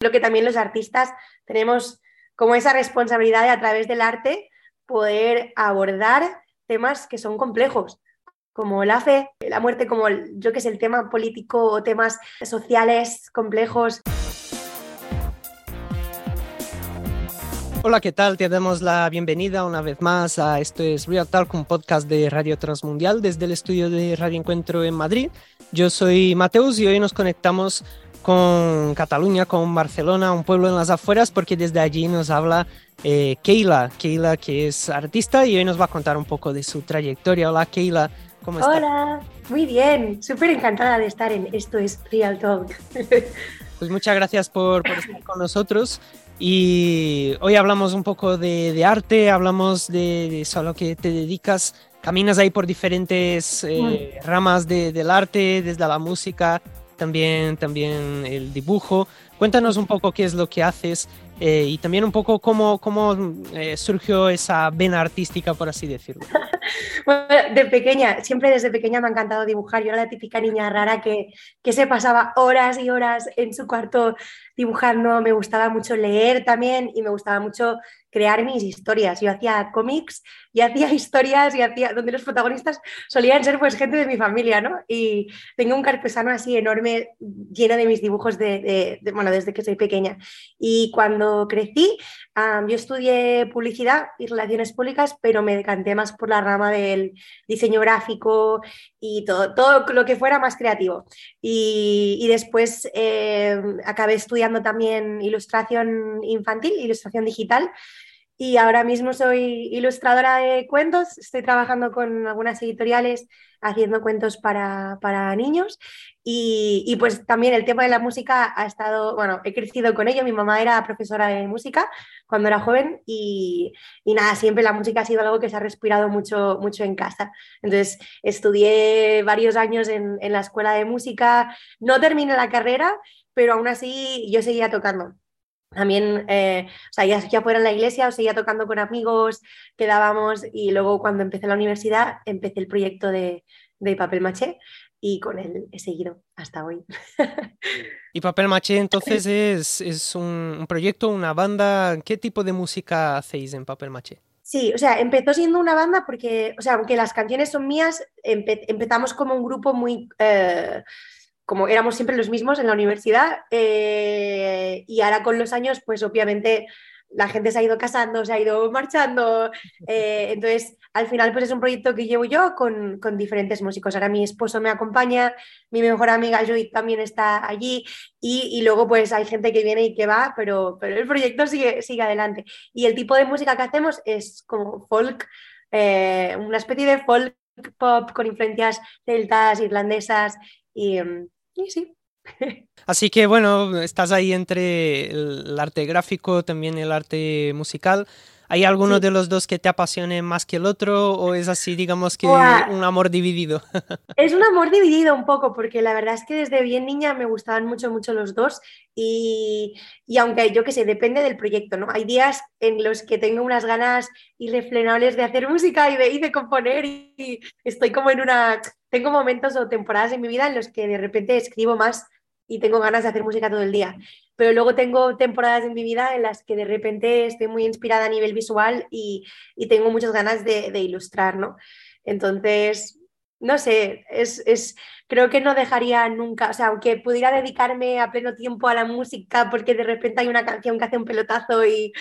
Creo que también los artistas tenemos como esa responsabilidad de a través del arte poder abordar temas que son complejos, como la fe, la muerte, como yo que sé, el tema político o temas sociales complejos. Hola, ¿qué tal? Te damos la bienvenida una vez más a esto es Real Talk, un podcast de Radio Transmundial desde el estudio de Radio Encuentro en Madrid. Yo soy Mateus y hoy nos conectamos con Cataluña, con Barcelona, un pueblo en las afueras, porque desde allí nos habla eh, Keila, Keila que es artista y hoy nos va a contar un poco de su trayectoria. Hola Keila, ¿cómo estás? Hola, muy bien, súper encantada de estar en Esto es Real Talk. Pues muchas gracias por, estar con nosotros. Y hoy hablamos un poco de, arte, hablamos de, eso a lo que te dedicas. Caminas ahí por diferentes eh, ramas del arte, desde la música, también, también el dibujo. Cuéntanos un poco qué es lo que haces eh, y también un poco cómo, cómo eh, surgió esa vena artística, por así decirlo. Bueno, de pequeña, siempre desde pequeña me ha encantado dibujar. Yo era la típica niña rara que, que se pasaba horas y horas en su cuarto dibujando. Me gustaba mucho leer también y me gustaba mucho crear mis historias. Yo hacía cómics y hacía historias y hacía donde los protagonistas solían ser pues gente de mi familia, ¿no? Y tengo un carpesano así enorme lleno de mis dibujos de, bueno, desde que soy pequeña. Y cuando crecí, yo estudié publicidad y relaciones públicas, pero me decanté más por la rama del diseño gráfico y todo, todo lo que fuera más creativo. Y, después eh, acabé estudiando también ilustración infantil, ilustración digital y ahora mismo soy ilustradora de cuentos, estoy trabajando con algunas editoriales haciendo cuentos para, niños y, pues también el tema de la música ha estado, bueno, he crecido con ello, mi mamá era profesora de música cuando era joven y, nada, siempre la música ha sido algo que se ha respirado mucho, mucho en casa. Entonces estudié varios años en, en la escuela de música, no terminé la carrera, pero aún así yo seguía tocando. También, eh, o sea, ya, fuera en la iglesia o seguía tocando con amigos, quedábamos y luego cuando empecé la universidad empecé el proyecto de, papel maché y con él he seguido hasta hoy. ¿Y Papel Maché entonces es, un, proyecto, una banda? ¿Qué tipo de música hacéis en Papel Maché? Sí, o sea, empezó siendo una banda porque, o sea, aunque las canciones son mías, empezamos como un grupo muy... Eh, como éramos siempre los mismos en la universidad eh, y ahora con los años, pues obviamente la gente se ha ido casando, se ha ido marchando, eh, entonces al final pues es un proyecto que llevo yo con, diferentes músicos. Ahora mi esposo me acompaña, mi mejor amiga Judith también está allí y, luego pues hay gente que viene y que va, pero, pero el proyecto sigue, sigue adelante. Y el tipo de música que hacemos es como folk, eh, una especie de folk pop con influencias celtas, irlandesas y... Sí. Así que bueno, estás ahí entre el arte gráfico, también el arte musical. ¿Hay alguno de los dos que te apasione más que el otro o es así, digamos que un amor dividido? Es un amor dividido un poco porque la verdad es que desde bien niña me gustaban mucho, mucho los dos y, y aunque yo que sé, depende del proyecto, ¿no? Hay días en los que tengo unas ganas irrefrenables de hacer música y de, y de componer y estoy como en una... Tengo momentos o temporadas en mi vida en los que de repente escribo más y tengo ganas de hacer música todo el día. Pero luego tengo temporadas en mi vida en las que de repente estoy muy inspirada a nivel visual y, tengo muchas ganas de, ilustrar, ¿no? Entonces, no sé, es, es, creo que no dejaría nunca, o sea, aunque pudiera dedicarme a pleno tiempo a la música porque de repente hay una canción que hace un pelotazo y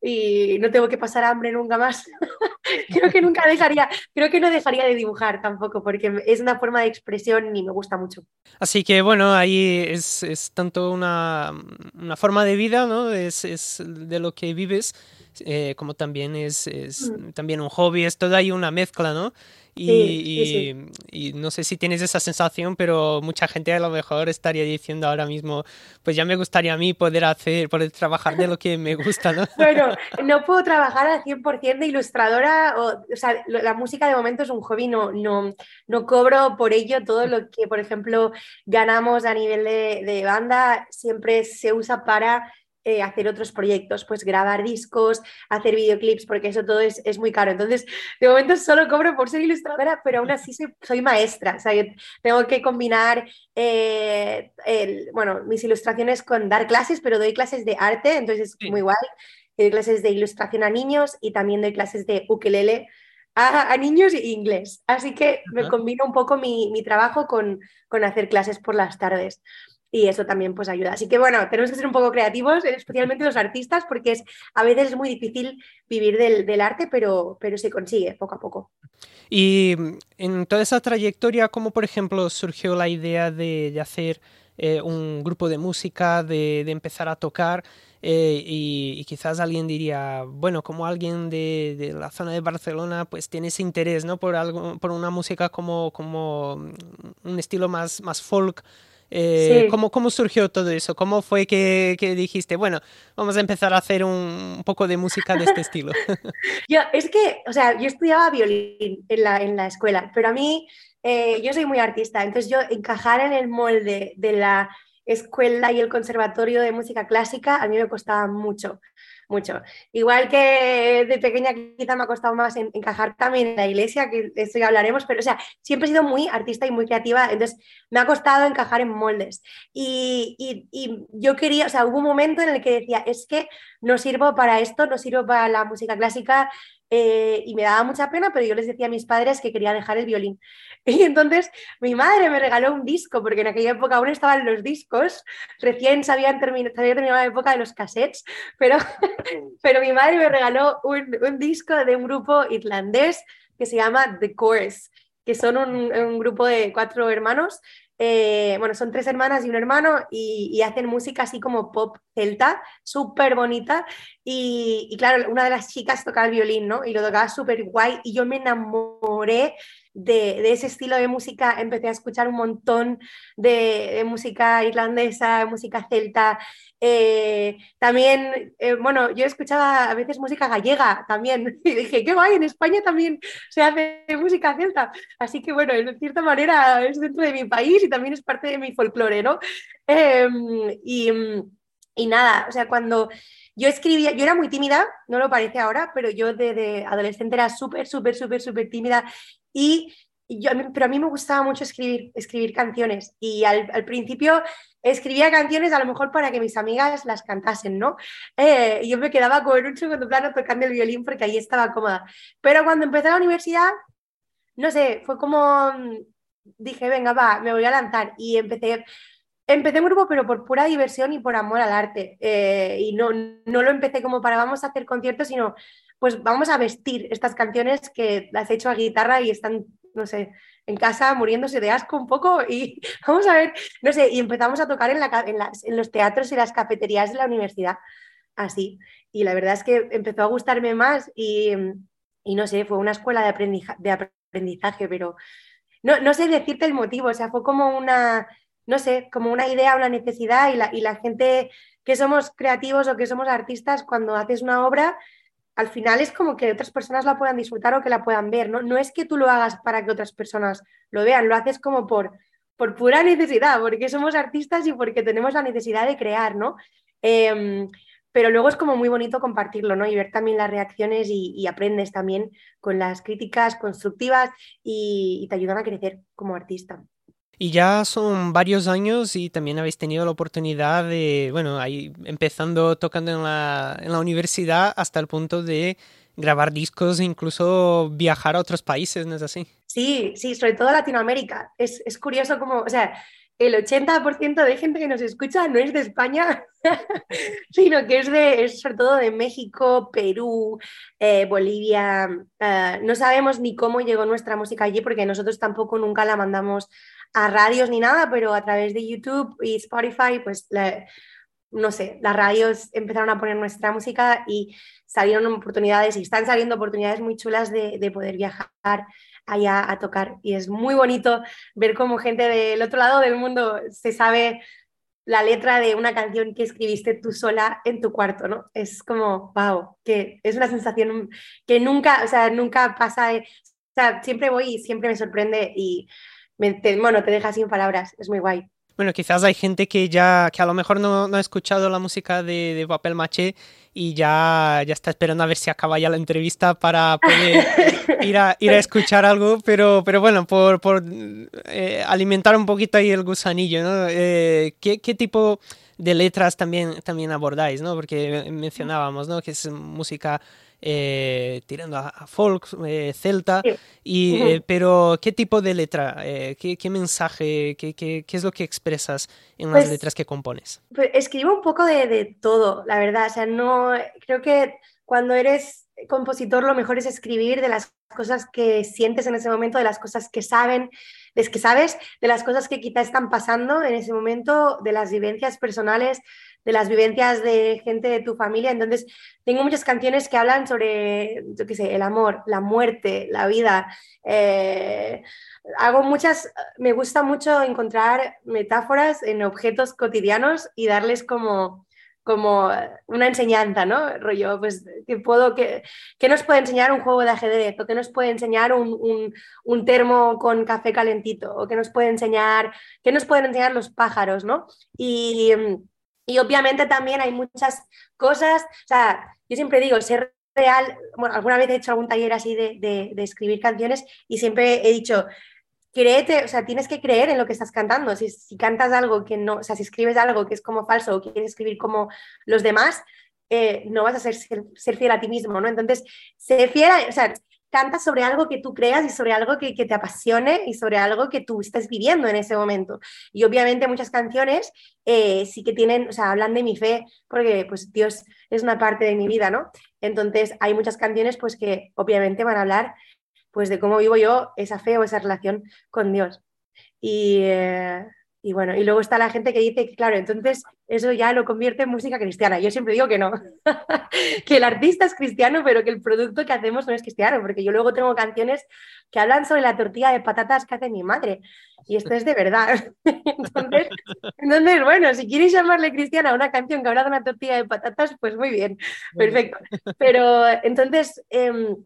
y no tengo que pasar hambre nunca más. creo que nunca dejaría, creo que no dejaría de dibujar tampoco, porque es una forma de expresión y me gusta mucho. Así que bueno, ahí es, es tanto una, una, forma de vida, ¿no? Es, es de lo que vives, eh, como también es, es mm. también un hobby, es toda ahí una mezcla, ¿no? Y, y, no sé si tienes esa sensación, pero mucha gente a lo mejor estaría diciendo ahora mismo, pues ya me gustaría a mí poder hacer, poder trabajar de lo que me gusta, ¿no? bueno, no puedo trabajar al 100% de ilustradora, o, o, sea, la música de momento es un hobby, no, no, no cobro por ello todo lo que, por ejemplo, ganamos a nivel de, de banda, siempre se usa para eh, hacer otros proyectos, pues grabar discos, hacer videoclips, porque eso todo es, es, muy caro. Entonces, de momento solo cobro por ser ilustradora, pero aún así soy, maestra. O sea, tengo que combinar, eh, bueno, mis ilustraciones con dar clases, pero doy clases de arte, entonces es muy guay. Doy clases de ilustración a niños y también doy clases de ukelele a, niños e inglés. Así que me combino un poco mi, mi trabajo con, con hacer clases por las tardes y eso también pues ayuda. Así que bueno, tenemos que ser un poco creativos, especialmente los artistas, porque es, a veces es muy difícil vivir del, arte, pero, pero se consigue poco a poco. Y en toda esa trayectoria, ¿cómo por ejemplo surgió la idea de, hacer eh, un grupo de música, de, empezar a tocar? Eh, y, quizás alguien diría, bueno, como alguien de, la zona de Barcelona, pues tiene ese interés, ¿no? Por, algo, por una música como, como un estilo más, más folk, eh, ¿cómo, surgió todo eso? ¿Cómo fue que, dijiste, bueno, vamos a empezar a hacer un, poco de música de este estilo? yo, es que, o sea, yo estudiaba violín en la, en la escuela, pero a mí, eh, yo soy muy artista, entonces yo encajar en el molde de la escuela y el conservatorio de música clásica a mí me costaba mucho mucho. Igual que de pequeña quizá me ha costado más encajar también en la iglesia, que de esto ya hablaremos, pero o sea, siempre he sido muy artista y muy creativa, entonces me ha costado encajar en moldes. Y, y, y yo quería, o sea, hubo un momento en el que decía, es que no sirvo para esto, no sirvo para la música clásica, eh, y me daba mucha pena, pero yo les decía a mis padres que quería dejar el violín. Y entonces mi madre me regaló un disco, porque en aquella época aún estaban los discos, recién se, habían terminado, se había terminado la época de los cassettes, pero, pero mi madre me regaló un, un, disco de un grupo irlandés que se llama The Chorus, que son un, un grupo de cuatro hermanos eh, bueno, son tres hermanas y un hermano y, hacen música así como pop celta, súper bonita. Y, y, claro, una de las chicas tocaba el violín, ¿no? Y lo tocaba súper guay y yo me enamoré de, ese estilo de música empecé a escuchar un montón de, música irlandesa, música celta. Eh, también, eh, bueno, yo escuchaba a veces música gallega también. Y dije, qué guay, en España también se hace música celta. Así que, bueno, de cierta manera es dentro de mi país y también es parte de mi folclore, ¿no? Em, y, y nada, o sea, cuando yo escribía, yo era muy tímida, no lo parece ahora, pero yo desde adolescente era súper, súper, súper, súper tímida y yo, pero a mí me gustaba mucho escribir, escribir canciones y al, principio escribía canciones a lo mejor para que mis amigas las cantasen, ¿no? Eh, yo me quedaba con un segundo plano tocando el violín porque ahí estaba cómoda. Pero cuando empecé la universidad, no sé, fue como, dije, venga, va, me voy a lanzar y empecé Empecé un grupo, pero por pura diversión y por amor al arte. Eh, y no, no lo empecé como para vamos a hacer conciertos, sino pues vamos a vestir estas canciones que las he hecho a guitarra y están, no sé, en casa muriéndose de asco un poco y vamos a ver, no sé, y empezamos a tocar en, la, en, los teatros y las cafeterías de la universidad, así. Y la verdad es que empezó a gustarme más y, y no sé, fue una escuela de, aprendizaje, de aprendizaje pero no, no sé decirte el motivo, o sea, fue como una no sé, como una idea, una necesidad y la, y la gente que somos creativos o que somos artistas, cuando haces una obra, al final es como que otras personas la puedan disfrutar o que la puedan ver, ¿no? No es que tú lo hagas para que otras personas lo vean, lo haces como por, por pura necesidad, porque somos artistas y porque tenemos la necesidad de crear, ¿no? Em, pero luego es como muy bonito compartirlo, ¿no? Y ver también las reacciones y, aprendes también con las críticas constructivas y te ayudan a crecer como artista. Y ya son varios años y también habéis tenido la oportunidad de, bueno, ahí empezando tocando en la, en la universidad hasta el punto de grabar discos e incluso viajar a otros países, ¿no es así? Sí, sí, sobre todo Latinoamérica. Es, es curioso como, o sea, el 80% de gente que nos escucha no es de España, sino que es, de, es sobre todo de México, Perú, eh, Bolivia. Eh, no sabemos ni cómo llegó nuestra música allí porque nosotros tampoco nunca la mandamos a radios ni nada, pero a través de YouTube y Spotify, pues no sé, las radios empezaron a poner nuestra música y salieron oportunidades y están saliendo oportunidades muy chulas de, de poder viajar allá a tocar. Y es muy bonito ver cómo gente del otro lado del mundo se sabe la letra de una canción que escribiste tú sola en tu cuarto, ¿no? Es como, wow, que es una sensación que nunca, o sea, nunca pasa, o sea, siempre voy y siempre me sorprende y bueno, te deja sin palabras, es muy guay. Bueno, quizás hay gente que ya, que a lo mejor no, ha escuchado la música de, de, Papel Maché y ya, ya está esperando a ver si acaba ya la entrevista para poder ir a, ir a escuchar algo, pero, pero bueno, por, por eh, alimentar un poquito ahí el gusanillo, ¿no? Eh, ¿qué, ¿qué, tipo de letras también, también abordáis, ¿no? Porque mencionábamos, ¿no? Que es música eh, tirando a, folk, eh, celta, y, eh, pero ¿qué tipo de letra, qué, qué, mensaje, qué, qué, qué, es lo que expresas en las pues letras que compones? Pues escribo un poco de, de, todo, la verdad, o sea, no, creo que cuando eres compositor lo mejor es escribir de las cosas que sientes en ese momento, de las cosas que saben, de que sabes, de las cosas que quizá están pasando en ese momento, de las vivencias personales, de las vivencias de gente de tu familia. Entonces, tengo muchas canciones que hablan sobre, yo qué sé, el amor, la muerte, la vida. Eh, hago muchas, me gusta mucho encontrar metáforas en objetos cotidianos y darles como como una enseñanza, ¿no? Rollo, pues, ¿qué, puedo, qué nos puede enseñar un juego de ajedrez? ¿O qué nos puede enseñar un, un, termo con café calentito? ¿O qué nos puede enseñar, qué nos pueden enseñar los pájaros, ¿no? Y, y obviamente también hay muchas cosas, o sea, yo siempre digo, ser real, bueno, alguna vez he hecho algún taller así de, de, escribir canciones y siempre he dicho, créete, o sea, tienes que creer en lo que estás cantando. Si, si, cantas algo que no, o sea, si escribes algo que es como falso o quieres escribir como los demás, eh, no vas a ser, ser, fiel a ti mismo, ¿no? Entonces, sé fiel, o sea, canta sobre algo que tú creas y sobre algo que, te apasione y sobre algo que tú estés viviendo en ese momento. Y obviamente muchas canciones eh, sí que tienen, o sea, hablan de mi fe, porque pues Dios es una parte de mi vida, ¿no? Entonces hay muchas canciones pues que obviamente van a hablar pues de cómo vivo yo esa fe o esa relación con Dios. Y, eh, y bueno, y luego está la gente que dice claro, entonces eso ya lo convierte en música cristiana. Yo siempre digo que no, que el artista es cristiano, pero que el producto que hacemos no es cristiano, porque yo luego tengo canciones que hablan sobre la tortilla de patatas que hace mi madre. Y esto es de verdad. entonces, entonces, bueno, si quieres llamarle cristiana a una canción que habla de una tortilla de patatas, pues muy bien, perfecto. Pero entonces... Eh,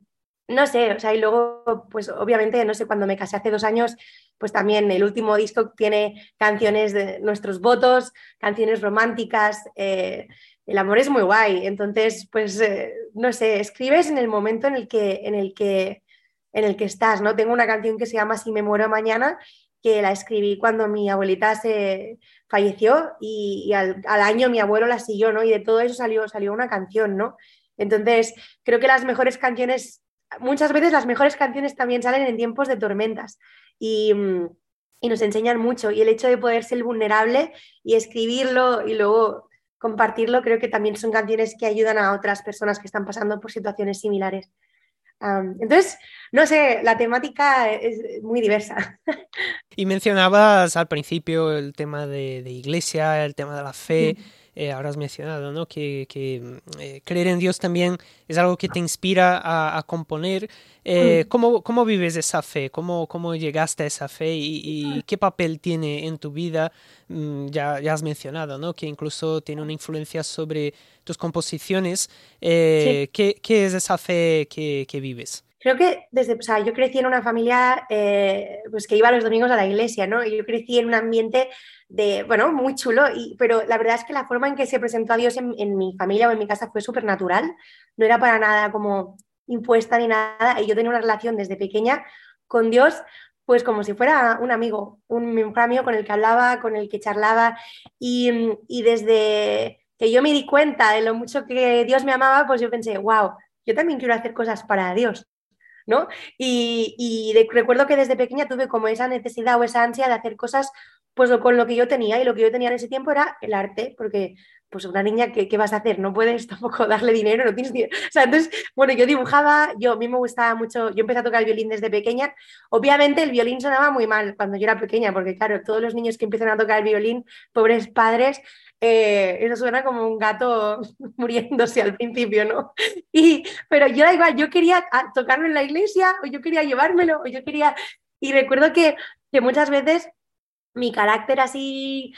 no sé, o sea, y luego, pues obviamente, no sé, cuando me casé hace dos años, pues también el último disco tiene canciones de nuestros votos, canciones románticas, eh, el amor es muy guay, entonces, pues, eh, no sé, escribes en el momento en el que, en el que, en el que estás, ¿no? Tengo una canción que se llama Si me muero mañana, que la escribí cuando mi abuelita se falleció y, al, al, año mi abuelo la siguió, ¿no? Y de todo eso salió, salió una canción, ¿no? Entonces, creo que las mejores canciones muchas veces las mejores canciones también salen en tiempos de tormentas y, mm, y, nos enseñan mucho. Y el hecho de poder ser vulnerable y escribirlo y luego compartirlo, creo que también son canciones que ayudan a otras personas que están pasando por situaciones similares. entonces, no sé, la temática es muy diversa. Y mencionabas al principio el tema de, de iglesia, el tema de la fe. Eh, ahora has mencionado, ¿no? que, mm, eh, creer en Dios también es algo que te inspira a, componer. Eh, mm. ¿cómo, ¿cómo, vives esa fe? ¿Cómo, ¿Cómo, llegaste a esa fe y, ah. qué papel tiene en tu vida? Mm, ya, ya, has mencionado ¿no? que incluso tiene una influencia sobre tus composiciones. ¿qué, ¿qué, es esa fe que, que vives? creo que desde, o sea, yo crecí en una familia eh, pues que iba los domingos a la iglesia, ¿no? Y yo crecí en un ambiente de, bueno, muy chulo, y, pero la verdad es que la forma en que se presentó a Dios en, mi familia o en mi casa fue súper natural, no era para nada como impuesta ni nada, y yo tenía una relación desde pequeña con Dios, pues como si fuera un amigo, un mejor amigo con el que hablaba, con el que charlaba, y, y desde que yo me di cuenta de lo mucho que Dios me amaba, pues yo pensé, wow, yo también quiero hacer cosas para Dios. ¿no? Y, recuerdo que desde pequeña tuve como esa necesidad o esa ansia de hacer cosas pues con lo que yo tenía y lo que yo tenía en ese tiempo era el arte, porque pues una niña, ¿qué, vas a hacer? No puedes tampoco darle dinero, no tienes dinero. O sea, entonces, bueno, yo dibujaba, yo a mí me gustaba mucho, yo empecé a tocar el violín desde pequeña. Obviamente el violín sonaba muy mal cuando yo era pequeña, porque claro, todos los niños que empiezan a tocar el violín, pobres padres, eh, eso suena como un gato muriéndose al principio, ¿no? Y, pero yo da igual, yo quería tocarlo en la iglesia, o yo quería llevármelo, o yo quería... Y recuerdo que, que muchas veces mi carácter así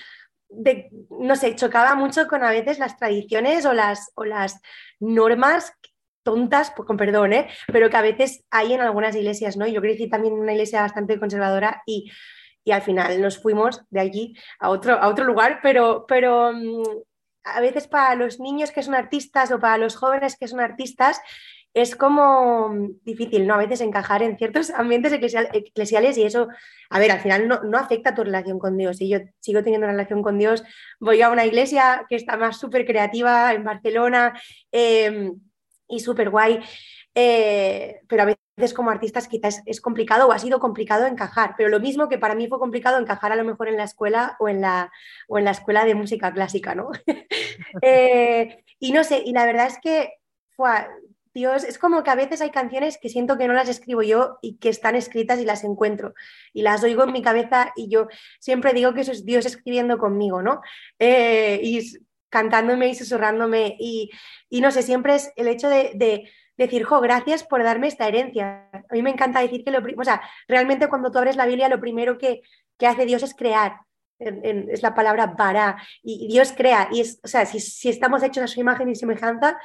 de, no sé, chocaba mucho con a veces las tradiciones o las, o las normas tontas, pues, con perdón, ¿eh? pero que a veces hay en algunas iglesias, ¿no? Yo crecí también en una iglesia bastante conservadora y, y al final nos fuimos de allí a otro, a otro lugar, pero, pero mm, a veces para los niños que son artistas o para los jóvenes que son artistas es como difícil, ¿no? A veces encajar en ciertos ambientes eclesiales y eso, a ver, al final no, no afecta tu relación con Dios. Si yo sigo teniendo una relación con Dios, voy a una iglesia que está más súper creativa en Barcelona em, y súper guay, eh, pero a veces como artistas quizás es complicado o ha sido complicado encajar, pero lo mismo que para mí fue complicado encajar a lo mejor en la escuela o en la, o en la escuela de música clásica, ¿no? Eh, y no sé, y la verdad es que fue, Dios, es como que a veces hay canciones que siento que no las escribo yo y que están escritas y las encuentro y las oigo en mi cabeza y yo siempre digo que eso es Dios escribiendo conmigo, ¿no? Eh, y cantándome y susurrándome y, no sé, siempre es el hecho de, decir, jo, gracias por darme esta herencia. A mí me encanta decir que lo, o sea, realmente cuando tú abres la Biblia lo primero que, hace Dios es crear. es la palabra para y Dios crea y es, o sea, si, si estamos hechos a su imagen y semejanza,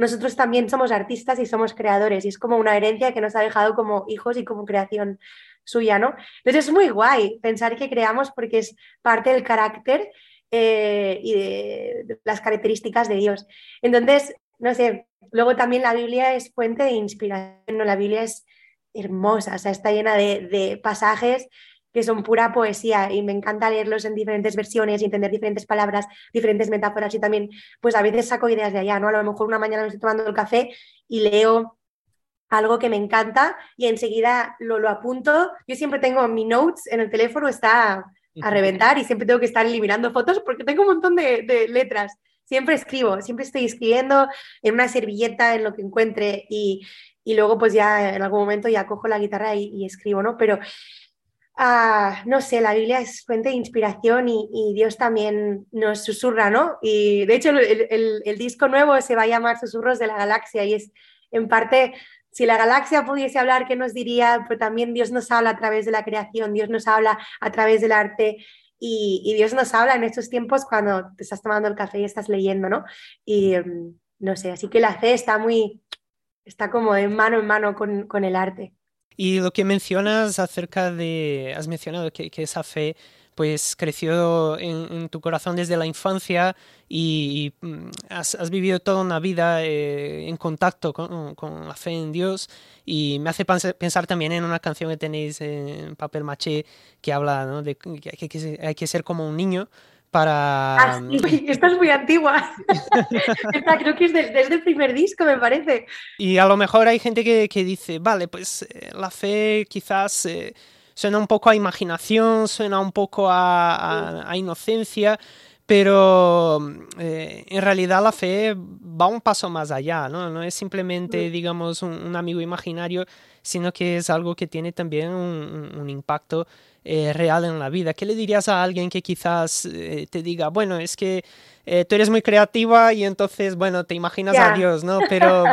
nosotros también somos artistas y somos creadores y es como una herencia que nos ha dejado como hijos y como creación suya, ¿no? Entonces es muy guay pensar que creamos porque es parte del carácter eh, y de, las características de Dios. Entonces, no sé, luego también la Biblia es fuente de inspiración, ¿no? La Biblia es hermosa, o sea, está llena de, de pasajes que son pura poesía y me encanta leerlos en diferentes versiones y entender diferentes palabras, diferentes metáforas y también, pues a veces saco ideas de allá, ¿no? A lo mejor una mañana me estoy tomando el café y leo algo que me encanta y enseguida lo, lo apunto. Yo siempre tengo mi notes en el teléfono, está a reventar y siempre tengo que estar eliminando fotos porque tengo un montón de, letras. Siempre escribo, siempre estoy escribiendo en una servilleta, en lo que encuentre y, y luego pues ya en algún momento ya cojo la guitarra y, y escribo, ¿no? Pero Ah, no sé, la Biblia es fuente de inspiración y, Dios también nos susurra, ¿no? Y de hecho el, disco nuevo se va a llamar Susurros de la Galaxia y es en parte, si la galaxia pudiese hablar, ¿qué nos diría? Pero también Dios nos habla a través de la creación, Dios nos habla a través del arte y, Dios nos habla en estos tiempos cuando te estás tomando el café y estás leyendo, ¿no? Y mm, no sé, así que la fe está muy, está como de mano en mano con el arte. Y lo que mencionas acerca de, has mencionado que, esa fe pues creció en, tu corazón desde la infancia y, mm, has, vivido toda una vida eh, en contacto con, la fe en Dios. Y me hace pensar también en una canción que tenéis en papel maché que habla de que hay que ser como un niño para... Ah, mm, esta es muy antigua. esta creo que es desde el primer disco, me parece. Y a lo mejor hay gente que, que dice, vale, pues eh, la fe quizás eh, suena un poco a imaginación, suena un poco a, a, inocencia, pero eh, en realidad la fe va un paso más allá, ¿no? No es simplemente, mm. digamos, un, amigo imaginario, sino que es algo que tiene también un, un impacto eh, real en la vida. ¿Qué le dirías a alguien que quizás eh, te diga, bueno, es que eh, tú eres muy creativa y entonces, bueno, te imaginas a Dios, ¿no? Pero,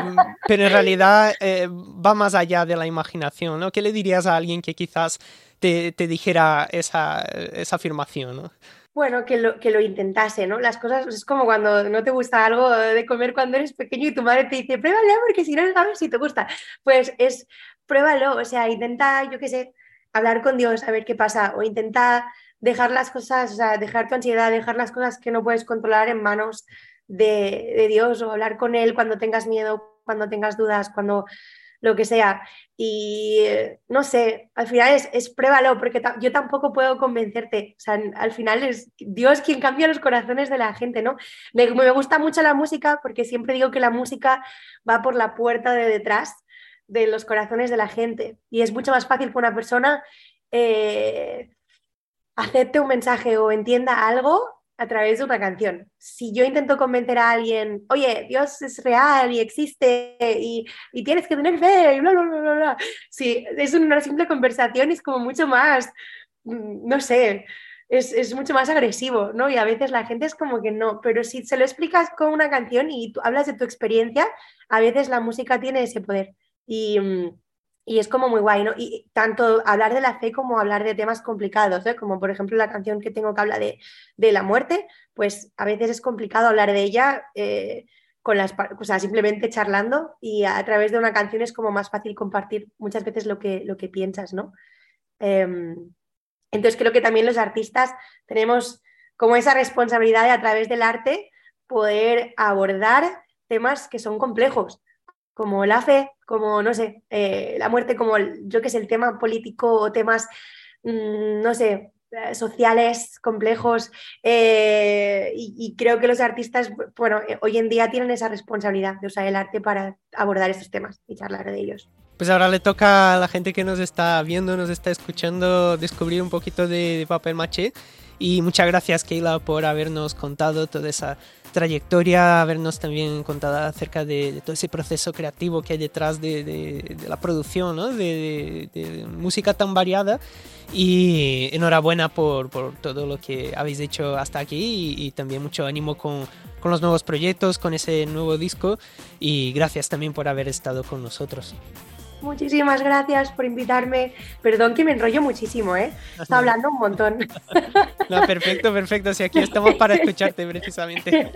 pero en realidad va más allá de la imaginación, ¿no? ¿Qué le dirías a alguien que quizás te, te dijera esa, esa afirmación, ¿no? Bueno, que lo, que lo intentase, ¿no? Las cosas es como cuando no te gusta algo de comer cuando eres pequeño y tu madre te dice, pruébalo porque si no sabes si te gusta. Pues es, pruébalo, o sea, intenta, yo qué sé, hablar con Dios, a ver qué pasa, o intentar dejar las cosas, o sea, dejar tu ansiedad, dejar las cosas que no puedes controlar en manos de, Dios, o hablar con Él cuando tengas miedo, cuando tengas dudas, cuando lo que sea. Y no sé, al final es, pruébalo, porque yo tampoco puedo convencerte. O sea, al final es Dios quien cambia los corazones de la gente, ¿no? Me, me gusta mucho la música porque siempre digo que la música va por la puerta de detrás de los corazones de la gente. Y es mucho más fácil que una persona eh, acepte un mensaje o entienda algo a través de una canción. Si yo intento convencer a alguien, oye, Dios es real y existe y, tienes que tener fe y bla, bla, bla, bla, Si es una simple conversación, es como mucho más, mm, no sé, es, es, mucho más agresivo, ¿no? Y a veces la gente es como que no, pero si se lo explicas con una canción y tú hablas de tu experiencia, a veces la música tiene ese poder. Mm, y, es como muy guay, ¿no? Y tanto hablar de la fe como hablar de temas complicados, ¿eh? como por ejemplo la canción que tengo que habla de, la muerte, pues a veces es complicado hablar de ella eh, con las, o sea, simplemente charlando y a, través de una canción es como más fácil compartir muchas veces lo que, lo que piensas, ¿no? Em, Entonces creo que también los artistas tenemos como esa responsabilidad de a través del arte poder abordar temas que son complejos, como la fe, como, no sé, eh, la muerte, como yo que sé, el tema político o temas, mm, no sé, eh, sociales complejos eh, y, creo que los artistas, bueno, hoy en día tienen esa responsabilidad de usar el arte para abordar estos temas y charlar de ellos. Pues ahora le toca a la gente que nos está viendo, nos está escuchando, descubrir un poquito de, papel maché. Y muchas gracias, Keila, por habernos contado toda esa trayectoria, habernos también contado acerca de, todo ese proceso creativo que hay detrás de, la producción, ¿no? de, música tan variada. Y enhorabuena por, por, todo lo que habéis hecho hasta aquí y, también mucho ánimo con, con los nuevos proyectos, con ese nuevo disco. Y gracias también por haber estado con nosotros. Muchísimas gracias por invitarme. Perdón que me enrollo muchísimo, ¿eh? Está hablando un montón. No, perfecto, perfecto. Si aquí estamos para escucharte precisamente.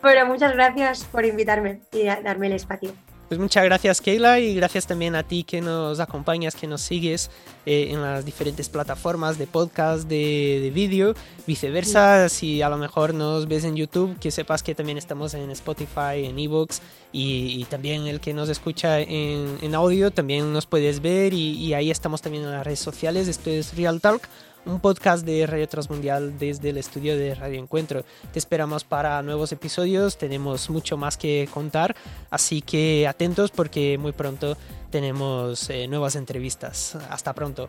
Pero muchas gracias por invitarme y darme el espacio. Pues muchas gracias Keila y gracias también a ti que nos acompañas, que nos sigues eh, en las diferentes plataformas de podcast, de, de vídeo, viceversa, si a lo mejor nos ves en YouTube, que sepas que también estamos en Spotify, en Evox y, también el que nos escucha en, en audio también nos puedes ver y, y ahí estamos también en las redes sociales, esto es Real Talk un podcast de Radio Transmundial desde el estudio de Radio Encuentro. Te esperamos para nuevos episodios, tenemos mucho más que contar, así que atentos porque muy pronto tenemos eh, nuevas entrevistas. Hasta pronto.